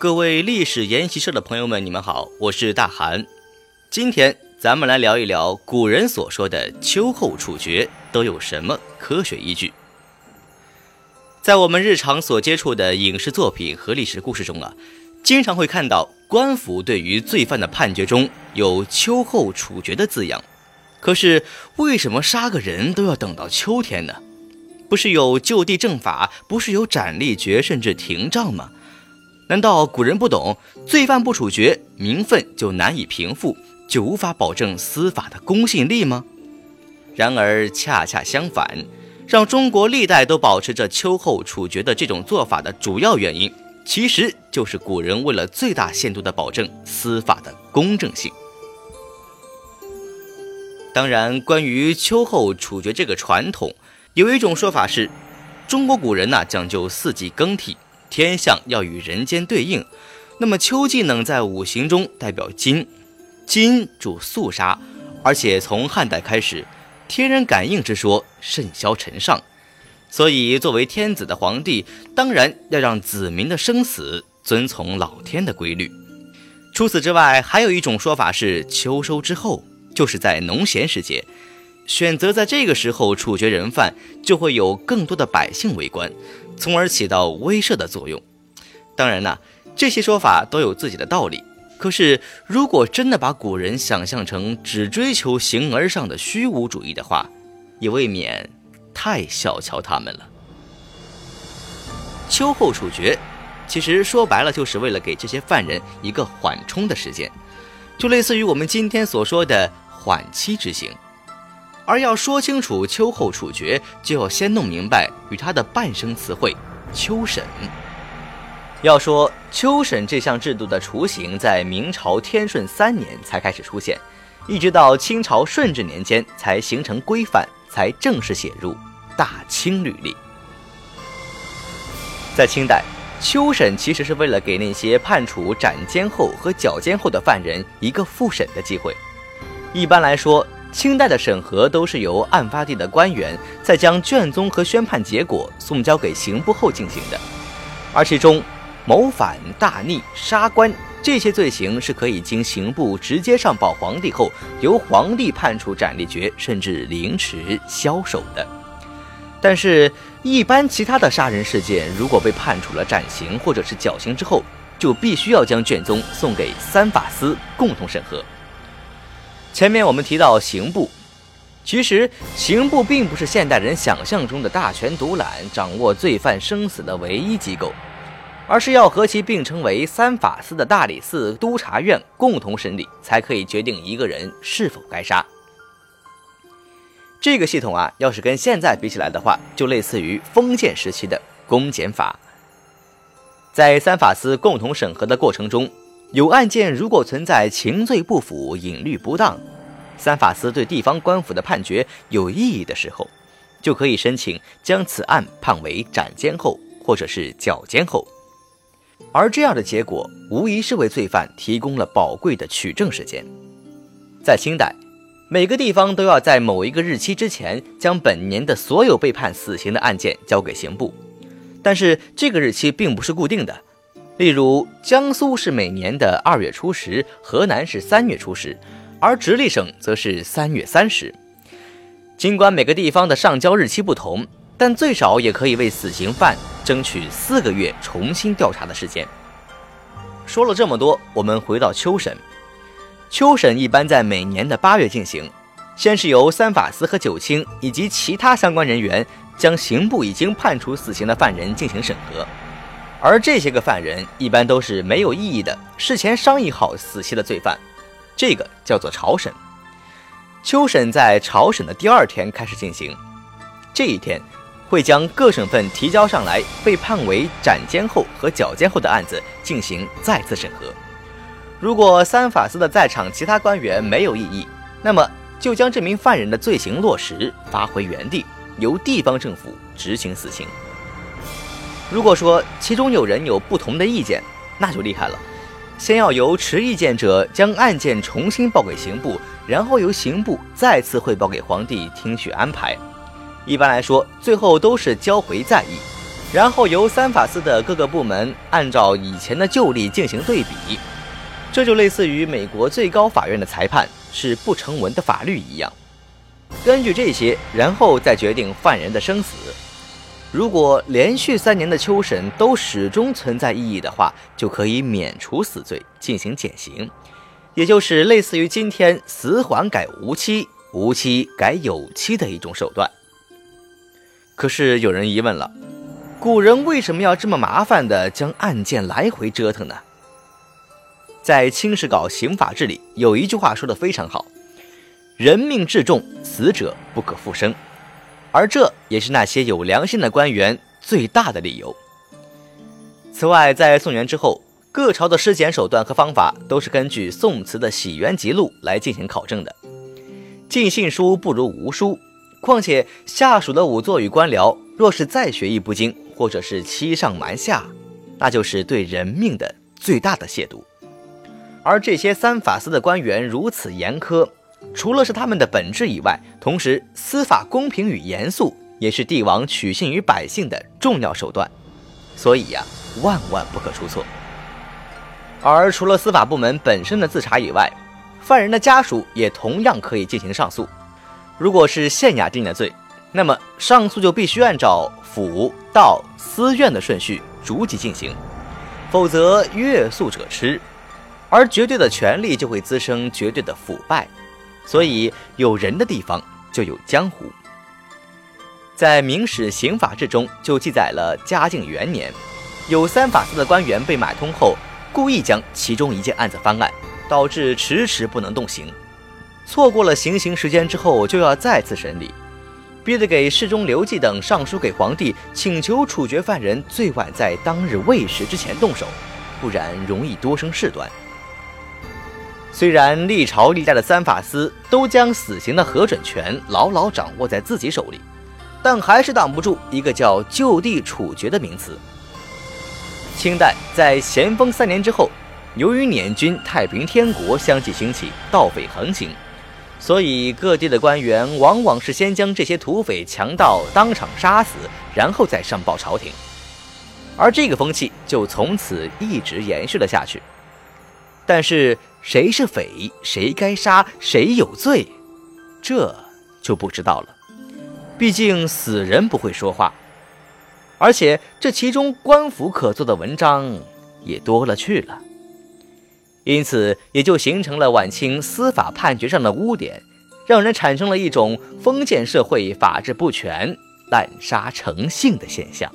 各位历史研习社的朋友们，你们好，我是大韩。今天咱们来聊一聊古人所说的秋后处决都有什么科学依据。在我们日常所接触的影视作品和历史故事中啊，经常会看到官府对于罪犯的判决中有“秋后处决”的字样。可是为什么杀个人都要等到秋天呢？不是有就地正法，不是有斩立决，甚至停杖吗？难道古人不懂，罪犯不处决，民愤就难以平复，就无法保证司法的公信力吗？然而恰恰相反，让中国历代都保持着秋后处决的这种做法的主要原因，其实就是古人为了最大限度地保证司法的公正性。当然，关于秋后处决这个传统，有一种说法是，中国古人呐讲究四季更替。天象要与人间对应，那么秋季呢，在五行中代表金，金主肃杀，而且从汉代开始，天人感应之说甚嚣尘上，所以作为天子的皇帝，当然要让子民的生死遵从老天的规律。除此之外，还有一种说法是，秋收之后，就是在农闲时节，选择在这个时候处决人犯，就会有更多的百姓围观。从而起到威慑的作用。当然呢，这些说法都有自己的道理。可是，如果真的把古人想象成只追求形而上的虚无主义的话，也未免太小瞧他们了。秋后处决，其实说白了就是为了给这些犯人一个缓冲的时间，就类似于我们今天所说的缓期执行。而要说清楚秋后处决，就要先弄明白与他的伴生词汇“秋审”。要说秋审这项制度的雏形，在明朝天顺三年才开始出现，一直到清朝顺治年间才形成规范，才正式写入《大清律例》。在清代，秋审其实是为了给那些判处斩监后和绞监后的犯人一个复审的机会。一般来说，清代的审核都是由案发地的官员在将卷宗和宣判结果送交给刑部后进行的，而其中谋反、大逆、杀官这些罪行是可以经刑部直接上报皇帝后，由皇帝判处斩立决，甚至凌迟、枭首的。但是，一般其他的杀人事件，如果被判处了斩刑或者是绞刑之后，就必须要将卷宗送给三法司共同审核。前面我们提到刑部，其实刑部并不是现代人想象中的大权独揽、掌握罪犯生死的唯一机构，而是要和其并称为三法司的大理寺、督察院共同审理，才可以决定一个人是否该杀。这个系统啊，要是跟现在比起来的话，就类似于封建时期的公检法。在三法司共同审核的过程中。有案件如果存在情罪不符、隐律不当，三法司对地方官府的判决有异议的时候，就可以申请将此案判为斩监后或者是绞监后，而这样的结果无疑是为罪犯提供了宝贵的取证时间。在清代，每个地方都要在某一个日期之前将本年的所有被判死刑的案件交给刑部，但是这个日期并不是固定的。例如，江苏是每年的二月初十，河南是三月初十，而直隶省则是三月三十。尽管每个地方的上交日期不同，但最少也可以为死刑犯争取四个月重新调查的时间。说了这么多，我们回到秋审。秋审一般在每年的八月进行，先是由三法司和九卿以及其他相关人员将刑部已经判处死刑的犯人进行审核。而这些个犯人一般都是没有异议的，事前商议好死期的罪犯，这个叫做朝审。秋审在朝审的第二天开始进行，这一天会将各省份提交上来被判为斩监后和绞监后的案子进行再次审核。如果三法司的在场其他官员没有异议，那么就将这名犯人的罪行落实，发回原地，由地方政府执行死刑。如果说其中有人有不同的意见，那就厉害了。先要由持意见者将案件重新报给刑部，然后由刑部再次汇报给皇帝听取安排。一般来说，最后都是交回再议。然后由三法司的各个部门按照以前的旧例进行对比，这就类似于美国最高法院的裁判是不成文的法律一样。根据这些，然后再决定犯人的生死。如果连续三年的秋审都始终存在异议的话，就可以免除死罪，进行减刑，也就是类似于今天死缓改无期、无期改有期的一种手段。可是有人疑问了：古人为什么要这么麻烦的将案件来回折腾呢？在《清史稿刑法志》里有一句话说的非常好。人命至重，死者不可复生，而这也是那些有良心的官员最大的理由。此外，在宋元之后，各朝的尸检手段和方法都是根据宋词的《洗冤集录》来进行考证的。尽信书不如无书，况且下属的仵作与官僚若是再学艺不精，或者是欺上瞒下，那就是对人命的最大的亵渎。而这些三法司的官员如此严苛。除了是他们的本质以外，同时司法公平与严肃也是帝王取信于百姓的重要手段，所以呀，万万不可出错。而除了司法部门本身的自查以外，犯人的家属也同样可以进行上诉。如果是县衙定的罪，那么上诉就必须按照府、道、司院的顺序逐级进行，否则越诉者吃，而绝对的权力就会滋生绝对的腐败。所以有人的地方就有江湖。在《明史刑法志》中就记载了嘉靖元年，有三法司的官员被买通后，故意将其中一件案子翻案，导致迟迟不能动刑。错过了行刑时间之后，就要再次审理，逼得给侍中刘季等上书给皇帝，请求处决犯人最晚在当日未时之前动手，不然容易多生事端。虽然历朝历代的三法司都将死刑的核准权牢牢掌握在自己手里，但还是挡不住一个叫就地处决的名词。清代在咸丰三年之后，由于捻军太平天国相继兴起，盗匪横行，所以各地的官员往往是先将这些土匪强盗当场杀死，然后再上报朝廷，而这个风气就从此一直延续了下去。但是。谁是匪？谁该杀？谁有罪？这就不知道了。毕竟死人不会说话，而且这其中官府可做的文章也多了去了。因此，也就形成了晚清司法判决上的污点，让人产生了一种封建社会法治不全、滥杀成性的现象。